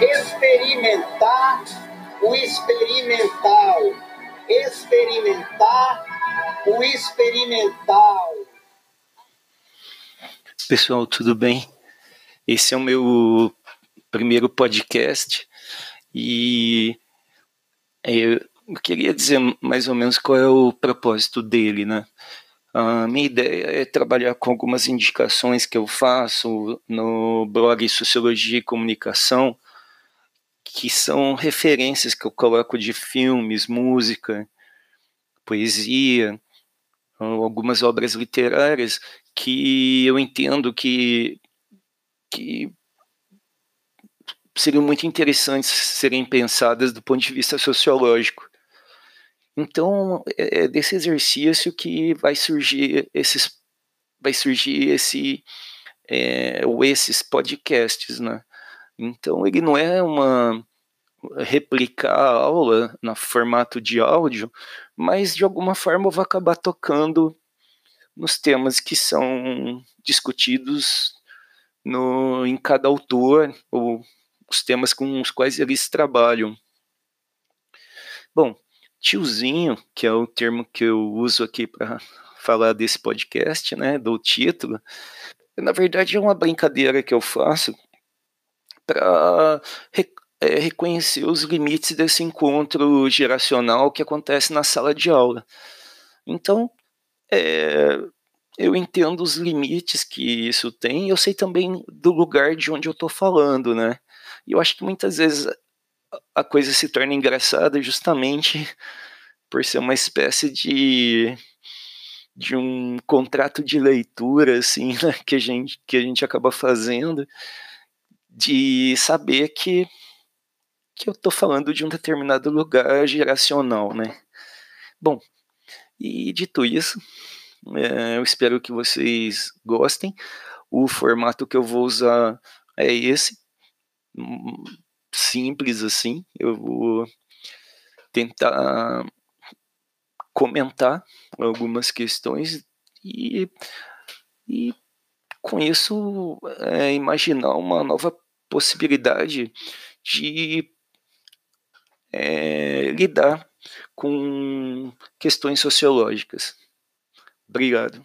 Experimentar o experimental. Experimentar o experimental. Pessoal, tudo bem? Esse é o meu primeiro podcast e eu queria dizer mais ou menos qual é o propósito dele, né? A minha ideia é trabalhar com algumas indicações que eu faço no blog Sociologia e Comunicação, que são referências que eu coloco de filmes, música, poesia, algumas obras literárias que eu entendo que, que seriam muito interessantes serem pensadas do ponto de vista sociológico. Então, é, é desse exercício que vai surgir esses vai surgir esse é, ou esses podcasts, né? Então, ele não é uma replicar a aula no formato de áudio, mas de alguma forma eu vou acabar tocando nos temas que são discutidos no, em cada autor, ou os temas com os quais eles trabalham. Bom, tiozinho, que é o termo que eu uso aqui para falar desse podcast, né, do título, na verdade é uma brincadeira que eu faço para é, reconhecer os limites desse encontro geracional que acontece na sala de aula. Então, é, eu entendo os limites que isso tem, eu sei também do lugar de onde eu estou falando, né? E eu acho que muitas vezes a coisa se torna engraçada justamente por ser uma espécie de de um contrato de leitura assim né, que a gente que a gente acaba fazendo de saber que que eu estou falando de um determinado lugar geracional, né? Bom, e dito isso, é, eu espero que vocês gostem. O formato que eu vou usar é esse, simples assim. Eu vou tentar comentar algumas questões e, e com isso é, imaginar uma nova possibilidade de é, lidar com questões sociológicas. Obrigado.